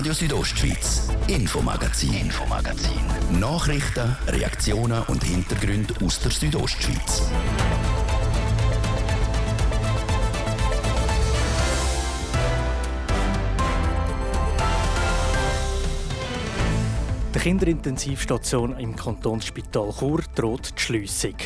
Radio Südostschweiz, Infomagazin, Infomagazin. Nachrichten, Reaktionen und Hintergründe aus der Südostschweiz. Die Kinderintensivstation im Kantonsspital Chur droht die Schliessung.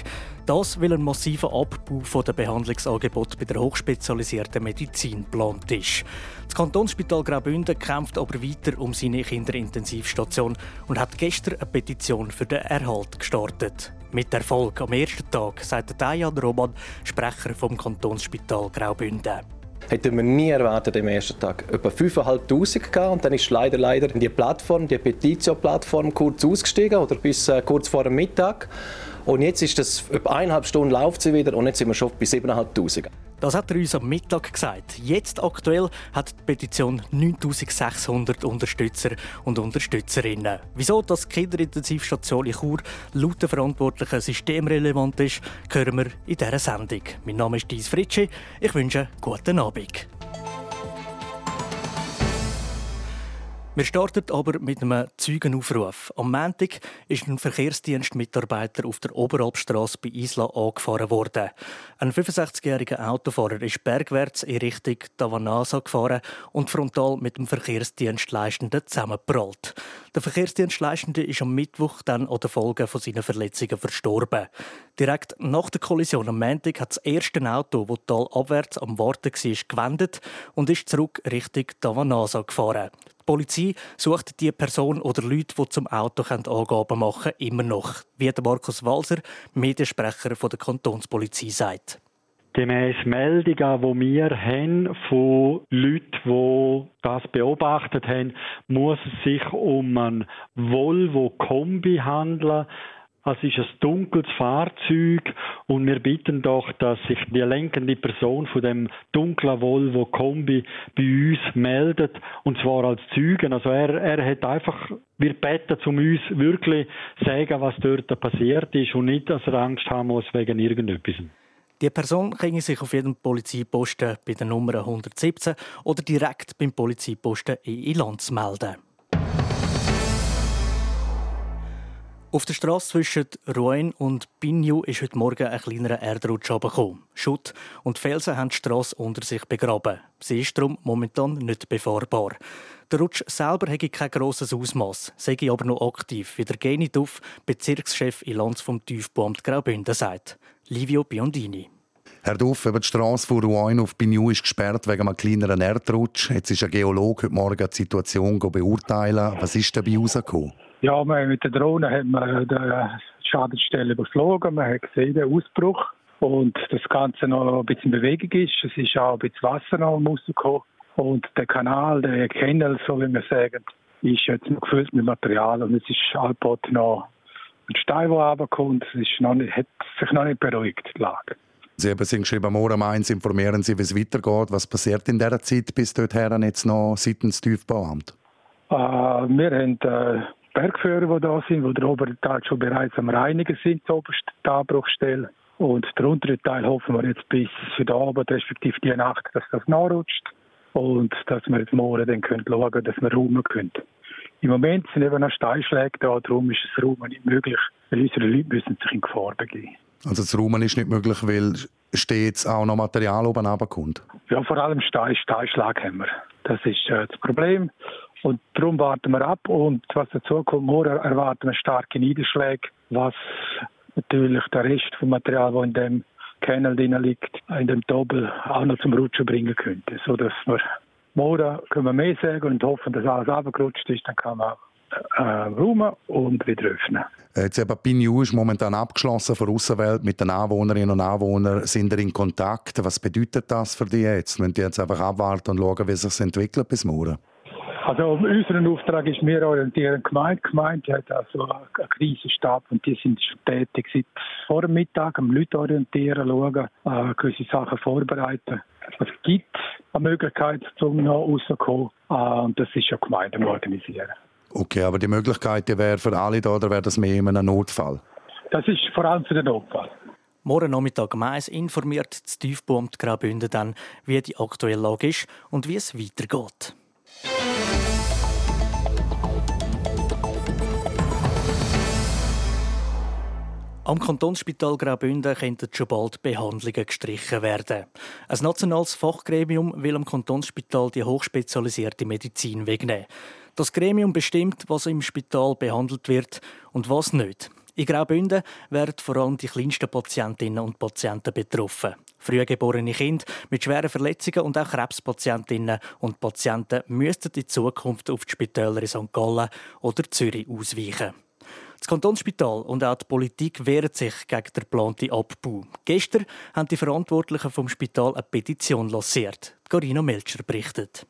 Das, weil ein massiver Abbau der Behandlungsangebote bei der hochspezialisierten Medizin geplant ist. Das Kantonsspital Graubünden kämpft aber weiter um seine Kinderintensivstation und hat gestern eine Petition für den Erhalt gestartet. Mit Erfolg am ersten Tag, sagt Dajan Roman, Sprecher vom Kantonsspital Graubünden hätten wir nie erwartet am ersten Tag. Etwa 5'500 gehabt und dann ist leider, leider die Plattform, die Petitio-Plattform kurz ausgestiegen oder bis äh, kurz vor dem Mittag. Und jetzt ist das etwa eineinhalb Stunden läuft sie wieder und jetzt sind wir schon bei 7'500. Das hat er uns am Mittag gesagt. Jetzt aktuell hat die Petition 9600 Unterstützer und Unterstützerinnen. Wieso das Kinderintensivstation in Chur laut der Verantwortlichen systemrelevant ist, hören wir in dieser Sendung. Mein Name ist Dies Fritschi. Ich wünsche guten Abend. Wir starten aber mit einem Zeugenaufruf. Am Montag ist ein Verkehrsdienstmitarbeiter auf der Oberalpstrasse bei Isla angefahren worden. Ein 65-jähriger Autofahrer ist bergwärts in Richtung Tavanasa gefahren und frontal mit dem Verkehrsdienstleistenden zusammengeprallt. Der Verkehrsdienstleistende ist am Mittwoch dann an den Folgen von seinen Verletzungen verstorben. Direkt nach der Kollision am Montag hat das erste Auto, das talabwärts am Warten war, gewendet und ist zurück Richtung Tavanasa gefahren. Die Polizei sucht die Person oder Leute, die zum Auto Angaben machen können, immer noch, wie Markus Walser, Mediensprecher der Kantonspolizei, sagt. Gemäss Meldungen, die wir haben von Leuten, die das beobachtet haben, muss es sich um ein Volvo-Kombi handeln. Es ist ein dunkles Fahrzeug und wir bitten doch, dass sich die lenkende Person von dem dunklen Volvo Kombi bei uns meldet und zwar als Zeugen. Also er, er hat einfach, wir beten um uns wirklich sagen, was dort passiert ist und nicht, dass er Angst haben muss wegen irgendetwas. Die Person kann sich auf jedem Polizeiposten bei der Nummer 117 oder direkt beim Polizeiposten in Lanz melden. Auf der Straße zwischen Rouen und Pignou ist heute Morgen ein kleinerer Erdrutsch gekommen. Schutt und Felsen haben die Straße unter sich begraben. Sie ist darum momentan nicht befahrbar. Der Rutsch selber hätte kein grosses Ausmaß, sei aber noch aktiv, wie der Genituf, Bezirkschef in Lanz vom Tiefbauamt Graubünden, sagt. Livio Biondini. Herr Duff, die Straße von Rouen auf Pignou ist gesperrt wegen einem kleineren Erdrutsch. Jetzt ist ein Geologe heute Morgen die Situation beurteilen. Was ist dabei herausgekommen? Ja, mit der Drohne haben wir die Schadensstelle überflogen. Man hat gesehen, den Ausbruch. Und das Ganze noch ein bisschen in Bewegung ist. Es ist auch ein bisschen Wasser noch rausgekommen. Und der Kanal, der Kennel, so wie wir sagen, ist jetzt noch gefüllt mit Material. Und es ist allbald noch ein Stein, der runterkommt. Es ist noch nicht, hat sich noch nicht beruhigt, die Lage. Sie haben geschrieben, morgen Mainz informieren Sie, wie es weitergeht. Was passiert in dieser Zeit bis dorthin jetzt noch seitens Tiefbauamt? Äh, wir haben äh, Bergführer, die da sind, die der obere Teil schon bereits am Reinigen sind, die oberste Anbruchstelle. Und der untere Teil hoffen wir jetzt bis für den Abend, respektive die Nacht, dass das nachrutscht. Und dass wir jetzt morgen dann können schauen können, dass wir räumen können. Im Moment sind eben noch Steinschläge da, darum ist das Räumen nicht möglich, weil unsere Leute müssen sich in Gefahr begeben. Also das Räumen ist nicht möglich, weil stets auch noch Material oben runterkommt? Ja, vor allem Stein, Steinschlag haben wir. Das ist äh, das Problem. Und darum warten wir ab. Und was dazu kommt, morgen erwarten wir starke Niederschläge, was natürlich der Rest vom Material, das in dem Canal drin liegt, in dem Doppel auch noch zum Rutschen bringen könnte. So dass wir morgen können wir mehr sagen und hoffen, dass alles abgerutscht ist, dann kann man äh, räumen und wieder öffnen. Jetzt eben Pignou ist momentan abgeschlossen von der Außenwelt mit den Anwohnerinnen und Anwohnern. Sind ihr in Kontakt? Was bedeutet das für die jetzt? Wenn die jetzt einfach abwarten und schauen, wie es sich entwickelt bis morgen? Also unser Auftrag ist, wir orientieren die Gemeinde. Die Gemeinde hat also einen Krisenstab und die sind schon tätig seit vor dem Mittag, am Leute orientieren, schauen, äh, gewisse Sachen vorbereiten. Es gibt eine Möglichkeit, um noch rauszukommen äh, und das ist ja die Gemeinde organisieren. Okay, aber die Möglichkeit die wäre für alle da oder wäre das mehr in einem Notfall? Das ist vor allem für den Notfall. Morgen Nachmittag um informiert das Tiefbauamt Graubünden dann, wie die aktuelle Lage ist und wie es weitergeht. Am Kantonsspital Graubünden könnten schon bald Behandlungen gestrichen werden. Ein nationales Fachgremium will am Kantonsspital die hochspezialisierte Medizin wegnehmen. Das Gremium bestimmt, was im Spital behandelt wird und was nicht. In Graubünden werden vor allem die kleinsten Patientinnen und Patienten betroffen. Frühgeborene Kinder mit schweren Verletzungen und auch Krebspatientinnen und Patienten müssten in Zukunft auf die Spitäler in St. Gallen oder Zürich ausweichen. Das Kantonsspital und auch die Politik wehren sich gegen den geplanten Abbau. Gestern haben die Verantwortlichen vom Spital eine Petition lanciert. Carina Melcher berichtet.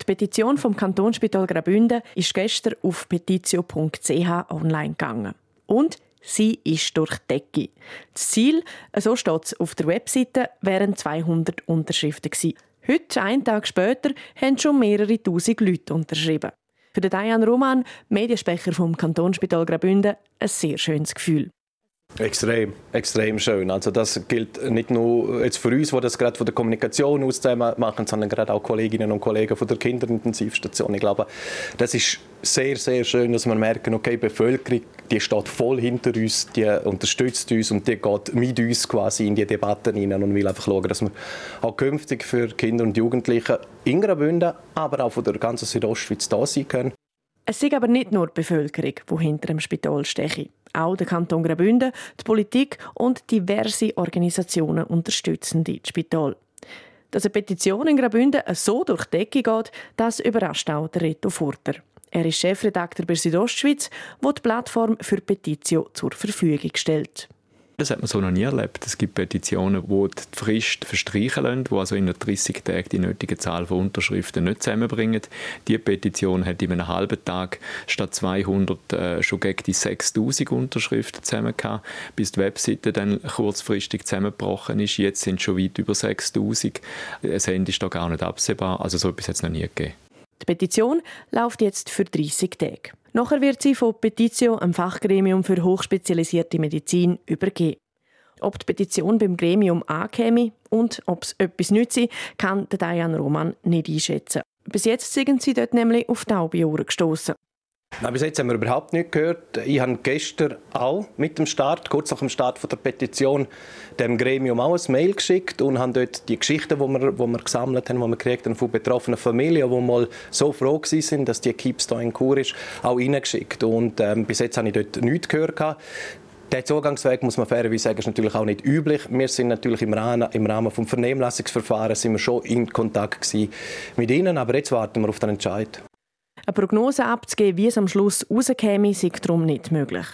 Die Petition vom Kantonsspital Graubünden ist gestern auf petitio.ch online gegangen. Und sie ist durch die Decke. Das Ziel, so steht es auf der Webseite, wären 200 Unterschriften gewesen. Heute, einen Tag später, haben schon mehrere tausend Leute unterschrieben. Für den Diane Roman, Mediensprecher vom Kantonsspital Graubünden, ein sehr schönes Gefühl. Extrem, extrem schön. Also das gilt nicht nur jetzt für uns, die das gerade von der Kommunikation aus machen, sondern gerade auch Kolleginnen und Kollegen von der Kinderintensivstation. Ich glaube, das ist sehr, sehr schön, dass wir merken, okay, die Bevölkerung, die steht voll hinter uns, die unterstützt uns und die geht mit uns quasi in die Debatten hinein und will einfach schauen, dass wir auch künftig für Kinder und Jugendliche in Graubünden, aber auch von der ganzen Südostschweiz da sein können. Es ist aber nicht nur die Bevölkerung, die hinter dem Spital steht. Auch der Kanton Graubünden, die Politik und diverse Organisationen unterstützen das Spital. Dass eine Petition in Graubünden so durch die Decke geht, das überrascht auch der Reto Furter. Er ist Chefredakteur bei Südostschweiz, wo die Plattform für Petitio zur Verfügung stellt. Das hat man so noch nie erlebt. Es gibt Petitionen, die die Frist verstreichen lassen, die also in 30 Tagen die nötige Zahl von Unterschriften nicht zusammenbringen. Die Petition hat in einem halben Tag statt 200 äh, schon gegen die 6000 Unterschriften zusammen gehabt, bis die Webseite dann kurzfristig zusammengebrochen ist. Jetzt sind schon weit über 6000. Das Ende ist da gar nicht absehbar. Also so etwas hat es noch nie gegeben. Die Petition läuft jetzt für 30 Tage. Nachher wird sie von Petitio, einem Fachgremium für hochspezialisierte Medizin, übergeben. Ob die Petition beim Gremium ankäme und ob es etwas nütze, kann Diane Roman nicht einschätzen. Bis jetzt sind sie dort nämlich auf taube Ohren gestoßen. Nein, bis jetzt haben wir überhaupt nicht gehört. Ich habe gestern auch mit dem Start, kurz nach dem Start von der Petition, dem Gremium auch ein Mail geschickt und haben dort die Geschichten, die wir, die wir gesammelt haben, die wir gekriegt haben von betroffenen Familien, die mal so froh sind, dass die Kips hier in Kur ist, auch reingeschickt. Und ähm, bis jetzt habe ich dort nichts gehört. Der Zugangsweg, muss man fairerweise sagen, ist natürlich auch nicht üblich. Wir sind natürlich im Rahmen, im Rahmen des Vernehmlassungsverfahrens sind wir schon in Kontakt mit ihnen, aber jetzt warten wir auf den Entscheid. Eine Prognose abzugeben, wie es am Schluss rauskäme, ist darum nicht möglich.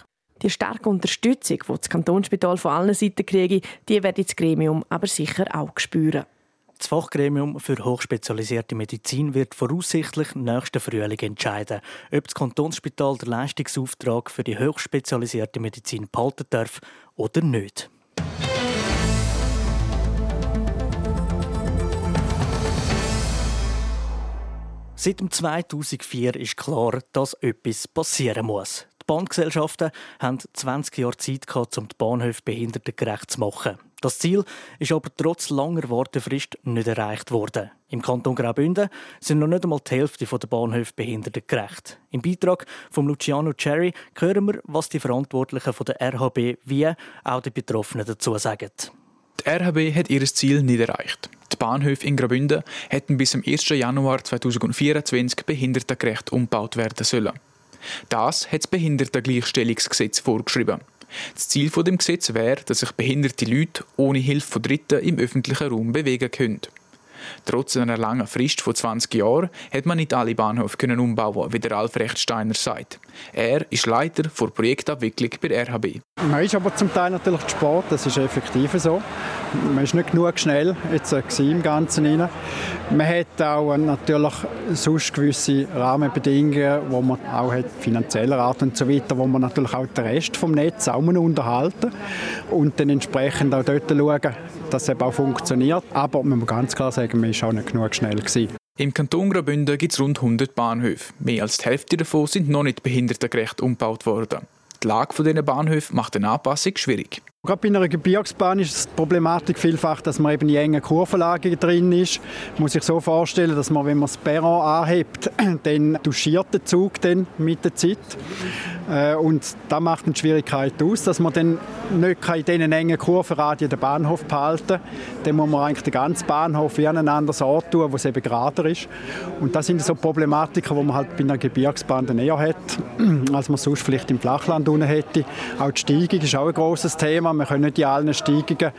Die starke Unterstützung, die das Kantonsspital von allen Seiten kriege, die wird das Gremium aber sicher auch spüren. Das Fachgremium für hochspezialisierte Medizin wird voraussichtlich nächsten Frühling entscheiden, ob das Kantonsspital den Leistungsauftrag für die hochspezialisierte Medizin behalten darf oder nicht. Seit 2004 ist klar, dass etwas passieren muss. Die Bahngesellschaften haben 20 Jahre Zeit gehabt, um die Bahnhöfe behindertengerecht zu machen. Das Ziel ist aber trotz langer Wartefrist nicht erreicht worden. Im Kanton Graubünden sind noch nicht einmal die Hälfte der Bahnhöfe behindertengerecht. Im Beitrag von Luciano Cherry hören wir, was die Verantwortlichen von der RHB wie auch die Betroffenen dazu sagen. Die RHB hat ihr Ziel nicht erreicht. Bahnhöfe in Graubünden hätten bis zum 1. Januar 2024 behindertengerecht umgebaut werden sollen. Das hat das Behindertengleichstellungsgesetz vorgeschrieben. Das Ziel von dem Gesetz wäre, dass sich behinderte Leute ohne Hilfe von Dritten im öffentlichen Raum bewegen können. Trotz einer langen Frist von 20 Jahren hat man nicht alle Bahnhöfe umbauen, wie der Alfred Steiner sagt. Er ist Leiter der Projektabwicklung bei RHB. Man ist aber zum Teil natürlich zu spät, das ist effektiv so. Man ist nicht genug schnell jetzt im Ganzen rein. Man hat auch natürlich sonst gewisse Rahmenbedingungen, wo man auch hat, finanzieller Art und so weiter, wo man natürlich auch den Rest vom Netz auch unterhalten und dann entsprechend auch dort schauen, dass es eben auch funktioniert. Aber man muss ganz klar sagen, man war auch nicht genug schnell. Gewesen. Im Kanton Graubünden gibt es rund 100 Bahnhöfe. Mehr als die Hälfte davon sind noch nicht behindertengerecht umgebaut worden. Die Lage dieser Bahnhöfe macht eine Anpassung schwierig. Gerade bei einer Gebirgsbahn ist die Problematik vielfach, dass man eben in engen Kurvenlagen drin ist. Man muss sich so vorstellen, dass man, wenn man das Perron anhebt, dann duschiert der Zug dann mit der Zeit. Äh, und das macht eine Schwierigkeit aus, dass man dann nicht in diesen engen Kurvenradien den Bahnhof behalten kann. Dann muss man eigentlich den ganzen Bahnhof wie an einen anderen Ort tun, wo es eben gerader ist. Und das sind so Problematiken, die man halt bei einer Gebirgsbahn dann eher hat, als man sonst vielleicht im Flachland unten hätte. Auch die Steigung ist auch ein großes Thema wir können nicht in allen Steigungen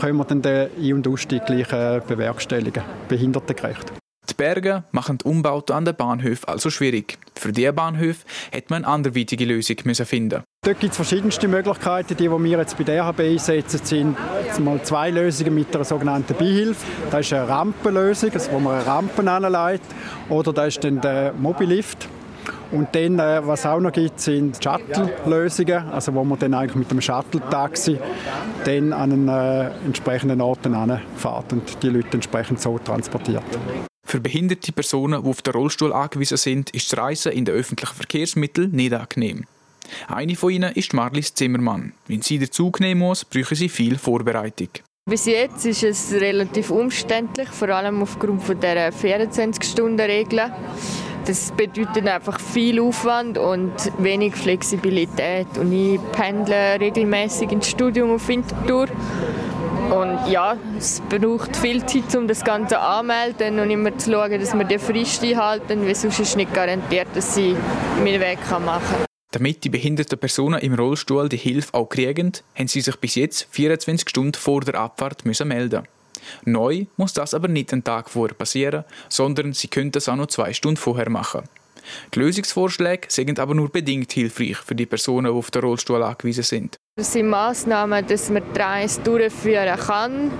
können wir dann den Ein- und Ausstieg gleich äh, bewerkstelligen, behindertengerecht. Die Berge machen die Umbauten an den Bahnhöfen also schwierig. Für diese Bahnhöfe hätte man eine anderweitige Lösung müssen finden Dort gibt es verschiedenste Möglichkeiten. Die, die wir jetzt bei der RHB einsetzen, sind mal zwei Lösungen mit einer sogenannten Beihilfe. Das ist eine Rampenlösung, also wo man eine Rampe anlegt. Oder das ist dann der Mobilift. Und dann, äh, was auch noch gibt, sind Shuttle-Lösungen, also wo man dann eigentlich mit dem Shuttle-Taxi dann an einen äh, entsprechenden Ort fährt und die Leute entsprechend so transportiert. Für behinderte Personen, die auf den Rollstuhl angewiesen sind, ist das Reisen in den öffentlichen Verkehrsmitteln nicht angenehm. Eine von ihnen ist Marlies Zimmermann. Wenn sie den Zug nehmen muss, brauchen sie viel Vorbereitung. Bis jetzt ist es relativ umständlich, vor allem aufgrund von der 24-Stunden-Regel. Das bedeutet einfach viel Aufwand und wenig Flexibilität. Und ich pendle regelmäßig ins Studium auf Winterthur. Und ja, es braucht viel Zeit, um das Ganze anzumelden und immer zu schauen, dass wir die Frist einhalten, weil sonst ist nicht garantiert, dass ich meinen Weg machen kann. Damit die behinderten Personen im Rollstuhl die Hilfe auch kriegen, haben sie sich bis jetzt 24 Stunden vor der Abfahrt müssen melden. Neu muss das aber nicht einen Tag vorher passieren, sondern sie können das auch noch zwei Stunden vorher machen. Die Lösungsvorschläge sind aber nur bedingt hilfreich für die Personen, die auf den Rollstuhl angewiesen sind. Das sind Massnahmen, dass man die durchführen kann.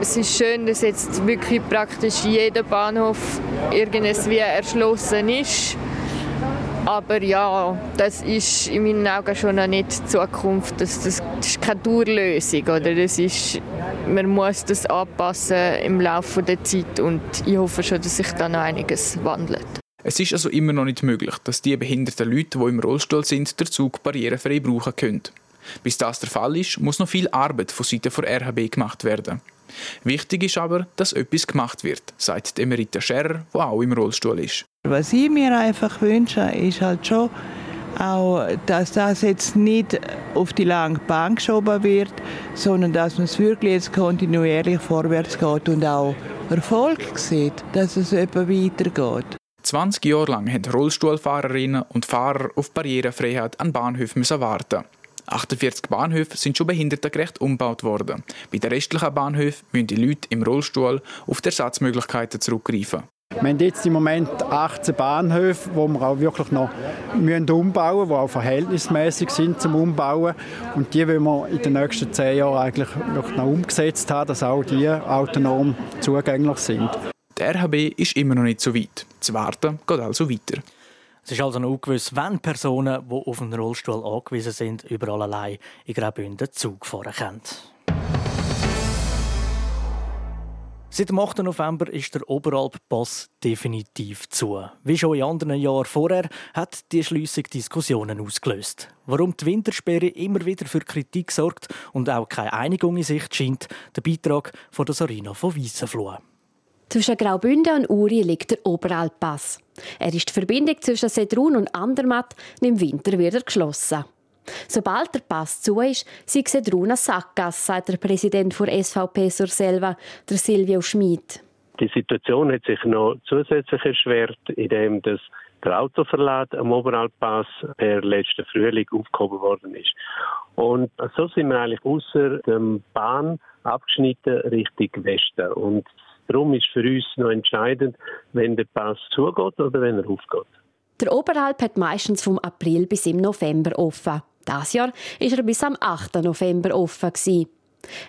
Es ist schön, dass jetzt wirklich praktisch jeder Bahnhof irgendwie erschlossen ist. Aber ja, das ist in meinen Augen schon noch nicht die Zukunft. Das, das, ist keine Dauerlösung. Oder? Das ist, man muss das anpassen im Laufe der Zeit und ich hoffe schon, dass sich da noch einiges wandelt. Es ist also immer noch nicht möglich, dass die behinderten Leute, die im Rollstuhl sind, den Zug barrierefrei brauchen können. Bis das der Fall ist, muss noch viel Arbeit von Seiten der RHB gemacht werden. Wichtig ist aber, dass etwas gemacht wird, sagt Emerita Scherrer, die auch im Rollstuhl ist. Was ich mir einfach wünsche, ist halt schon auch, dass das jetzt nicht auf die lange Bank geschoben wird, sondern dass man es wirklich jetzt kontinuierlich vorwärts geht und auch Erfolg sieht, dass es etwa weitergeht. 20 Jahre lang haben Rollstuhlfahrerinnen und Fahrer auf Barrierefreiheit an Bahnhöfen warten. 48 Bahnhöfe sind schon behindertengerecht umgebaut worden. Bei den restlichen Bahnhöfen müssen die Leute im Rollstuhl auf die Ersatzmöglichkeiten zurückgreifen. Wir haben jetzt im Moment 18 Bahnhöfe, wo wir auch wirklich noch müssen umbauen müssen, die auch verhältnismäßig sind zum Umbauen. Und die wollen wir in den nächsten zehn Jahren eigentlich wirklich noch umgesetzt haben, dass auch die autonom zugänglich sind. Der RHB ist immer noch nicht so weit. Das Warten geht also weiter. Es ist also noch ungewiss, wenn Personen, die auf einen Rollstuhl angewiesen sind, überall allein in Graubünden Zug fahren können. Seit dem 8. November ist der Oberalp-Pass definitiv zu. Wie schon in anderen Jahren vorher hat die Schliessung Diskussionen ausgelöst. Warum die Wintersperre immer wieder für Kritik sorgt und auch keine Einigung in Sicht scheint, der Beitrag von der Sarina von Weissenfloh. Zwischen Graubünden und Uri liegt der Oberalpass. Er ist die Verbindung zwischen Sedrun und Andermatt und im Winter wieder geschlossen. Sobald der Pass zu ist, sei Sedrun eine Sackgasse, sagt der Präsident der SVP Surselva, der Silvio Schmid. Die Situation hat sich noch zusätzlich erschwert, indem das der Autoverlad am Oberalpass per letzten Frühling aufgehoben worden ist. Und so sind wir eigentlich außer dem Bahn abgeschnitten Richtung Westen. Und Darum ist für uns noch entscheidend, wenn der Pass zugeht oder wenn er aufgeht. Der Oberalp hat meistens vom April bis im November offen. Das Jahr ist er bis am 8. November offen gewesen.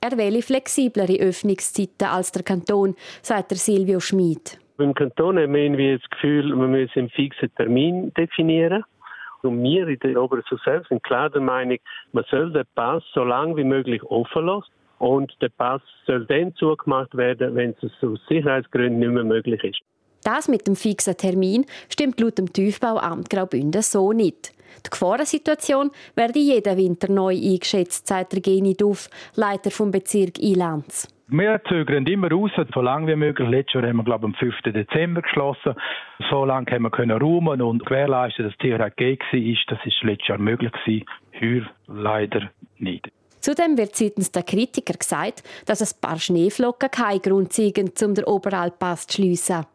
Er wähle flexiblere Öffnungszeiten als der Kanton, sagt der Silvio Schmid. Beim Kanton haben wir irgendwie das Gefühl, wir müssen einen fixen Termin definieren. Und wir in der Obersten selbst sind klar der Meinung, man soll den Pass so lange wie möglich offen lassen und der Pass soll dann zugemacht werden, wenn es aus Sicherheitsgründen nicht mehr möglich ist. Das mit dem fixen Termin stimmt laut dem Tiefbauamt Graubünden so nicht. Die Gefahrensituation werde jeden Winter neu eingeschätzt, sagt der Geni Duff, Leiter vom Bezirk Ilanz. Wir zögern immer raus, so lange wie möglich. Letztes Jahr haben wir, glaube ich, am 5. Dezember geschlossen. So lange haben wir können räumen und gewährleisten, dass die Tierheit gegeben ist. Das ist letztes Jahr möglich gewesen. Heuer leider nicht. Zudem wird seitens der Kritiker gesagt, dass ein paar Schneeflocken kein Grund seien, um den Oberalpass zu schliessen.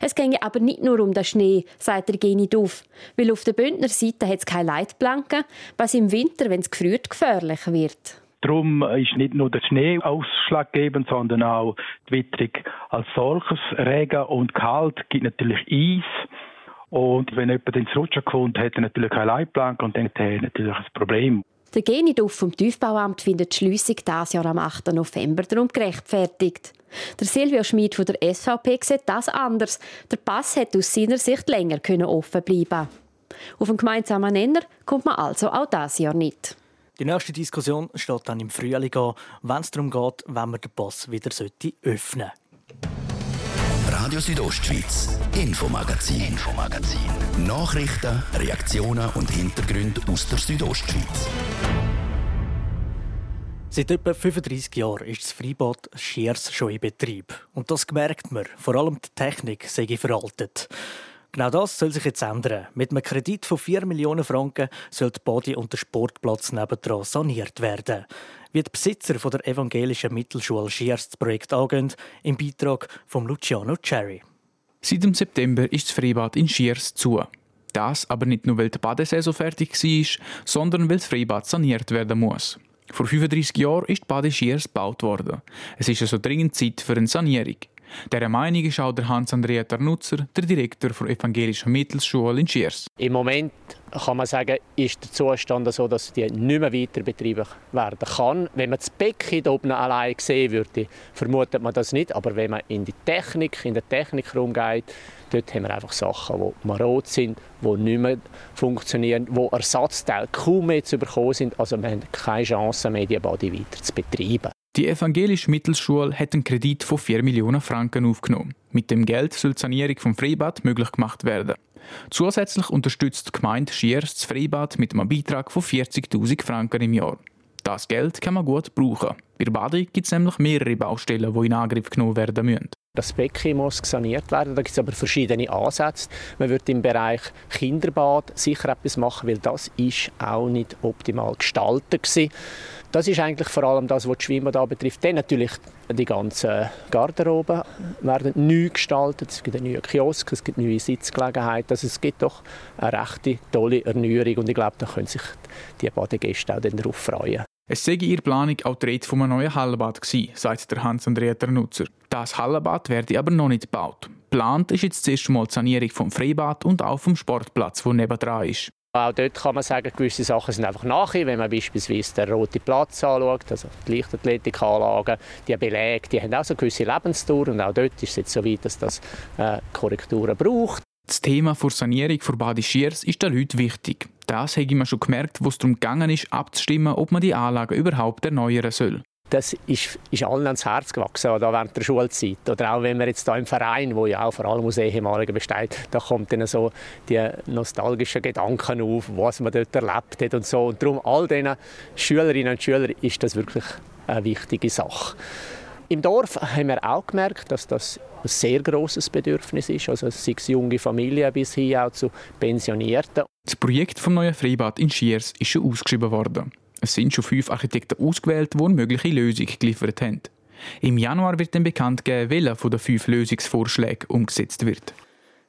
Es ginge aber nicht nur um den Schnee, sagt der Geni Duff, weil auf der Bündner Seite hat es keine Leitplanken, was im Winter, wenn es gefriert, gefährlich wird. Darum ist nicht nur der Schnee ausschlaggebend, sondern auch die Witterung als solches. Regen und Kalt gibt natürlich Eis. Und wenn jemand ins Rutschen kommt, hat er natürlich keine Leitplanke und dann hat er natürlich ein Problem. Der Geniduff vom Tiefbauamt findet die Schliessung dieses Jahr am 8. November darum gerechtfertigt. Der Silvio Schmid von der SVP sieht das anders. Der Pass hätte aus seiner Sicht länger offen bleiben Auf einen gemeinsamen Nenner kommt man also auch dieses Jahr nicht. Die nächste Diskussion steht dann im Frühling an, wenn es darum geht, wenn man den Pass wieder öffnen sollte. Radio Südostschweiz, Infomagazin, Infomagazin. Nachrichten, Reaktionen und Hintergründe aus der Südostschweiz. Seit etwa 35 Jahren ist das Freibad Schiers schon in Betrieb. Und das merkt man. Vor allem die Technik sei veraltet. Genau das soll sich jetzt ändern. Mit einem Kredit von 4 Millionen Franken soll die Body und der Sportplatz nebendran saniert werden. Wie die Besitzer der evangelischen Mittelschule Schiers das Projekt angehen, im Beitrag von Luciano Cherry. Seit dem September ist das Freibad in Schiers zu. Das aber nicht nur, weil die Badesaison fertig war, sondern weil das Freibad saniert werden muss. Vor 35 Jahren ist die Bade Schiers gebaut worden. Es ist also dringend Zeit für eine Sanierung. Der Meinung ist auch Hans-Andrea Tarnutzer, der Direktor der Evangelischen Mittelschule in Schiers. Im Moment kann man sagen, ist der Zustand so, dass die nicht mehr weiter betrieben werden kann. Wenn man das Becken oben allein sehen würde, vermutet man das nicht. Aber wenn man in die Technik, in den Technikraum geht, dort haben wir einfach Sachen, die marot sind, die nicht mehr funktionieren, wo Ersatzteile kaum mehr zu bekommen sind. Also wir haben keine Chance mehr, die Body weiter zu betreiben. Die evangelische Mittelschule hat einen Kredit von 4 Millionen Franken aufgenommen. Mit dem Geld soll die Sanierung vom Freibad möglich gemacht werden. Zusätzlich unterstützt die Gemeinde Schiers das Freibad mit einem Beitrag von 40.000 Franken im Jahr. Das Geld kann man gut brauchen. Bei Badi gibt es nämlich mehrere Baustellen, die in Angriff genommen werden müssen. Das Becken muss saniert werden. Da gibt es aber verschiedene Ansätze. Man wird im Bereich Kinderbad sicher etwas machen, weil das ist auch nicht optimal gestaltet gewesen. Das ist eigentlich vor allem das, was die Schwimmbad betrifft. Dann natürlich die ganzen Garderoben werden neu gestaltet. Es gibt einen neuen Kiosk, es gibt neue Sitzgelegenheiten. Also es gibt doch eine recht tolle Erneuerung und ich glaube, da können sich die Badegäste auch darauf freuen. Es sei ihre Planung auch die Rede von einem neuen Hallenbad gewesen, sagt der Hans-Andrea Nutzer. Das Hallenbad werde aber noch nicht gebaut. Geplant ist jetzt zuerst mal die Sanierung vom Freibad und auch vom Sportplatz, der nebendran ist. Auch dort kann man sagen, gewisse Sachen sind einfach nachher. Wenn man beispielsweise den roten Platz anschaut, also die Leichtathletikanlagen, die Belege, die haben auch so gewisse Lebensdauer und auch dort ist es jetzt so weit, dass das äh, Korrekturen braucht. Das Thema der Sanierung von Badi Schiers ist den Leuten wichtig. Das habe ich schon gemerkt, wo es darum gegangen ist, abzustimmen, ob man die Anlage überhaupt erneuern soll das ist, ist allen ans Herz gewachsen, oder während der Schulzeit. Oder auch wenn man jetzt da im Verein, wo ja auch vor allem aus Ehemaligen besteht, da kommt dann so die nostalgischen Gedanken auf, was man dort erlebt hat und so. Und darum all diesen Schülerinnen und Schülern ist das wirklich eine wichtige Sache. Im Dorf haben wir auch gemerkt, dass das ein sehr großes Bedürfnis ist, also sei es junge Familien bis hin auch zu Pensionierten. Das Projekt vom neuen Freibad in Schiers ist schon ausgeschrieben worden. Es sind schon fünf Architekten ausgewählt, die eine mögliche Lösung geliefert haben. Im Januar wird dann bekannt gegeben, welcher von den fünf Lösungsvorschlägen umgesetzt wird.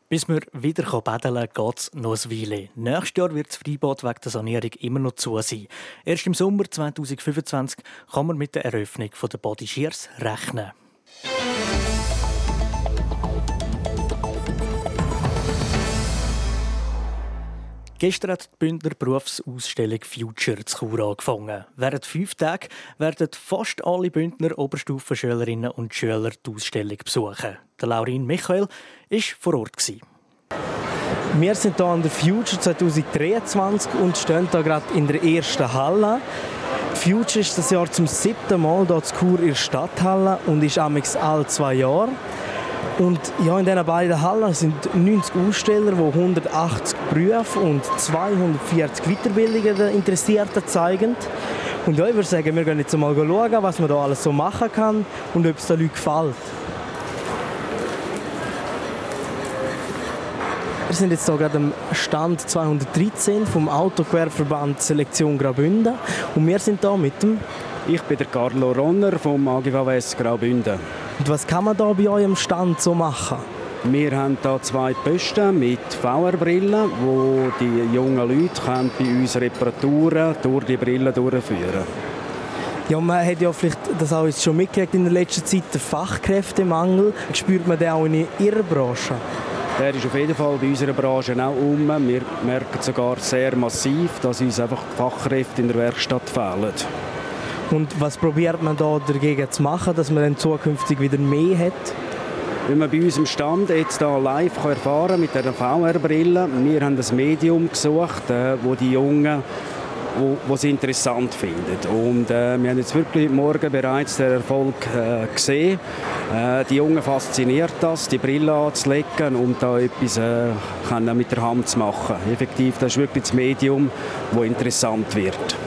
Bis wir wieder betteln können, geht es noch ein Weile. Nächstes Jahr wird das Freibad wegen der Sanierung immer noch zu sein. Erst im Sommer 2025 kann man mit der Eröffnung der Body Shears rechnen. Gestern hat die Bündner Berufsausstellung Future zu Chur angefangen. Während fünf Tagen werden fast alle Bündner Oberstufenschülerinnen und Schüler die Ausstellung besuchen. Der Laurin Michael war vor Ort. Wir sind hier an der Future 2023 und stehen hier gerade in der ersten Halle. Future ist das Jahr zum siebten Mal hier zu Chur in der Stadthalle und ist amigs alle zwei Jahre. Und ja, in diesen beiden Hallen sind 90 Aussteller, die 180 Berufe und 240 Weiterbildungen der Interessierten zeigen. Und ja, ich würde sagen, wir gehen jetzt mal schauen, was man da alles so machen kann und ob es den Leuten gefällt. Wir sind jetzt hier gerade am Stand 213 vom Autogewerbeverband Selektion Graubünden und wir sind hier mit dem... Ich bin der Carlo Ronner vom AGVWS Graubünden. Und was kann man da bei eurem Stand so machen? Wir haben hier zwei Posten mit VR-Brillen, wo die jungen Leute können bei uns Reparaturen durch die Brille durchführen ja, man hat ja vielleicht das auch jetzt schon mitgekriegt in der letzten Zeit, den Fachkräftemangel. Spürt man den auch in Ihrer Branche? Der ist auf jeden Fall bei unserer Branche auch um. Wir merken sogar sehr massiv, dass uns einfach Fachkräfte in der Werkstatt fehlen. Und was probiert man da dagegen zu machen, dass man dann zukünftig wieder mehr hat? Wenn man bei uns im Stand jetzt da live erfahren kann mit der VR-Brille, wir haben ein Medium gesucht, äh, wo die Jungen wo, wo interessant finden. Und äh, wir haben jetzt wirklich morgen bereits den Erfolg äh, gesehen. Äh, die Jungen fasziniert das, die Brille anzulegen und da etwas äh, mit der Hand zu machen. Effektiv, das ist wirklich das Medium, das interessant wird.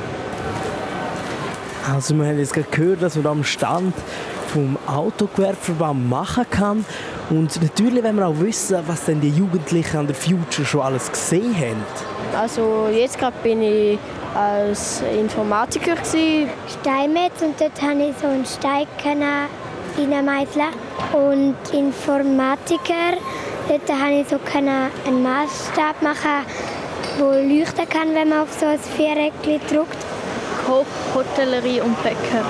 Also wir haben jetzt gerade gehört, dass man am Stand vom Autogewerbeverband machen kann. Und natürlich wollen wir auch wissen, was denn die Jugendlichen an der Future schon alles gesehen haben. Also jetzt gerade bin ich als Informatiker Steinmetz und dort habe ich so einen Stein reinmeißeln und Informatiker dort habe ich so einen Maßstab machen, der leuchten kann, wenn man auf so ein Viereck drückt. Koch, Hotellerie und Bäcker.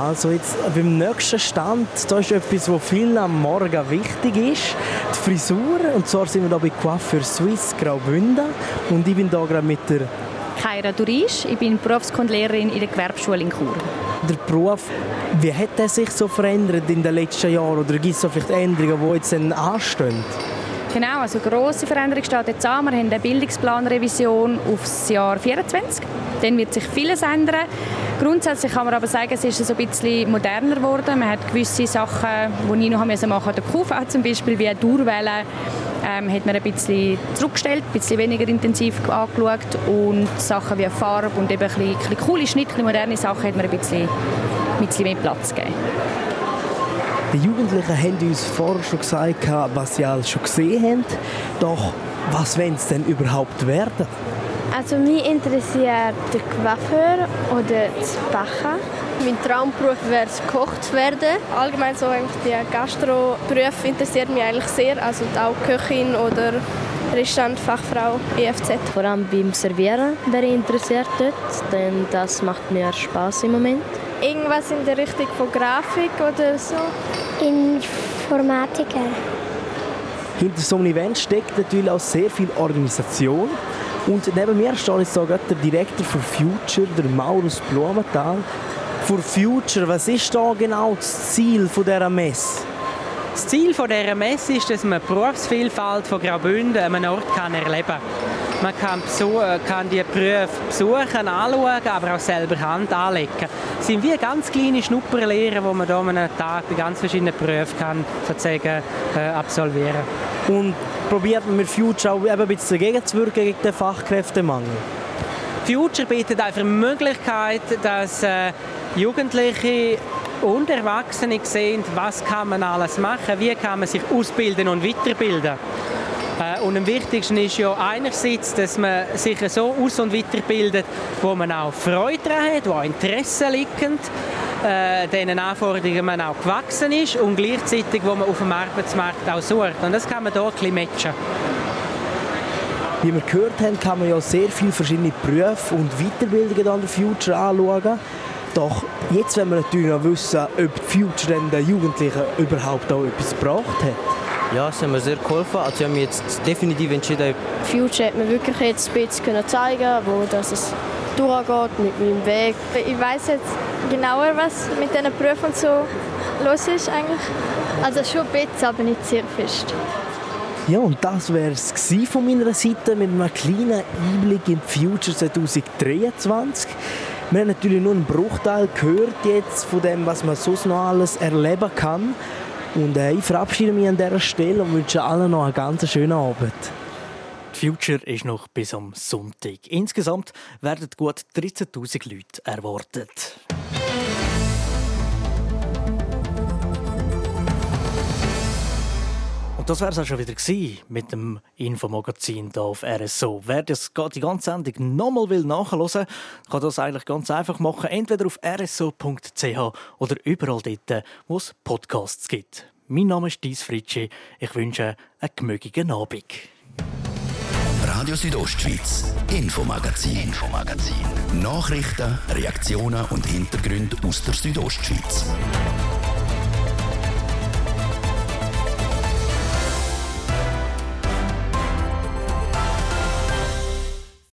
Also jetzt beim nächsten Stand, da ist etwas, was vielen am Morgen wichtig ist, die Frisur. Und zwar sind wir hier bei Coiffeur Suisse Graubünden und ich bin hier gerade mit der Kaira Durisch. Ich bin Berufskundlehrerin in der Gewerbeschule in Chur. Der Beruf, wie hat er sich so verändert in den letzten Jahren? Oder gibt es so vielleicht Änderungen, die jetzt anstehen? Genau, also grosse Veränderung steht jetzt an. Wir haben eine Bildungsplanrevision aufs Jahr 2024. Dann wird sich vieles ändern. Grundsätzlich kann man aber sagen, es ist ein bisschen moderner geworden. Man hat gewisse Sachen, die ich noch machen musste, der QV zum Beispiel, wie Durwellen, ähm, hat man ein bisschen zurückgestellt, ein bisschen weniger intensiv angeschaut und Sachen wie Farbe und eben ein bisschen, ein bisschen coole Schnitte, moderne Sachen hat man ein bisschen, ein bisschen mehr Platz gegeben. Die Jugendlichen haben uns vorher schon gesagt, was sie alles schon gesehen haben. Doch was wollen sie denn überhaupt werden? Also mich interessiert der Coiffeur oder das Bachen. Mein Traumberuf wäre es, Koch zu werden. Allgemein so der Gastroberuf interessiert mich eigentlich sehr. Also auch Köchin oder Restaurantfachfrau EFZ. Vor allem beim Servieren wäre ich interessiert dort, denn das macht mir Spaß im Moment. Irgendwas in der Richtung von Grafik oder so? Informatiker. Hinter so einem Event steckt natürlich auch sehr viel Organisation. Und neben mir steht jetzt sogar der Direktor für Future, der Maurus Blumenthal. Für Future, was ist da genau das Ziel dieser Messe? Das Ziel dieser Messe ist, dass man die Berufsvielfalt von Graubünden an einem Ort kann erleben kann. Man kann, besuchen, kann die Berufe besuchen, anschauen, aber auch selber Hand anlegen. Es sind wie ganz kleine Schnupperlehren, die man hier an einem Tag bei ganz verschiedenen Berufen kann, sozusagen, äh, absolvieren Und probiert man mit Future auch ein bisschen dagegen zu wirken gegen den Fachkräftemangel? Future bietet einfach die Möglichkeit, dass äh, Jugendliche und Erwachsene sehen, was kann man alles machen, wie kann man sich ausbilden und weiterbilden. Äh, und am wichtigsten ist ja einerseits, dass man sich so aus- und weiterbildet, wo man auch Freude daran hat, wo auch Interesse liegt, äh, diesen Anforderungen man auch gewachsen ist und gleichzeitig, wo man auf dem Arbeitsmarkt auch sucht. Und das kann man hier ein matchen. Wie wir gehört haben, kann man ja sehr viele verschiedene Berufe und Weiterbildungen an der Future anschauen. Doch jetzt wollen wir natürlich noch wissen, ob die Future den Jugendlichen überhaupt auch etwas gebracht hat. Ja, es hat mir sehr geholfen. Also ich habe mich jetzt definitiv entschieden. Future hat mir wirklich jetzt ein bisschen zeigen wo das es durchgeht mit meinem Weg. Ich weiß jetzt genauer, was mit diesen Berufen so los ist eigentlich. Also schon ein bisschen, aber nicht sehr fest. Ja, und das wäre es von meiner Seite mit einem kleinen Einblick in Future 2023. Wir haben natürlich nur einen Bruchteil gehört jetzt von dem, was man sonst noch alles erleben kann. Und äh, ich verabschiede mich an dieser Stelle und wünsche allen noch einen ganz schönen Abend. Die Future ist noch bis am Sonntag. Insgesamt werden gut 13.000 Leute erwartet. Das wäre es auch schon wieder mit dem Infomagazin hier auf RSO. Wer das die ganze Sendung nochmal will nachhören kann das eigentlich ganz einfach machen. Entweder auf rso.ch oder überall dort, wo es Podcasts gibt. Mein Name ist Dies Fritschi. Ich wünsche einen gemögigen Abend. Radio Südostschweiz, Infomagazin, Infomagazin. Nachrichten, Reaktionen und Hintergründe aus der Südostschweiz.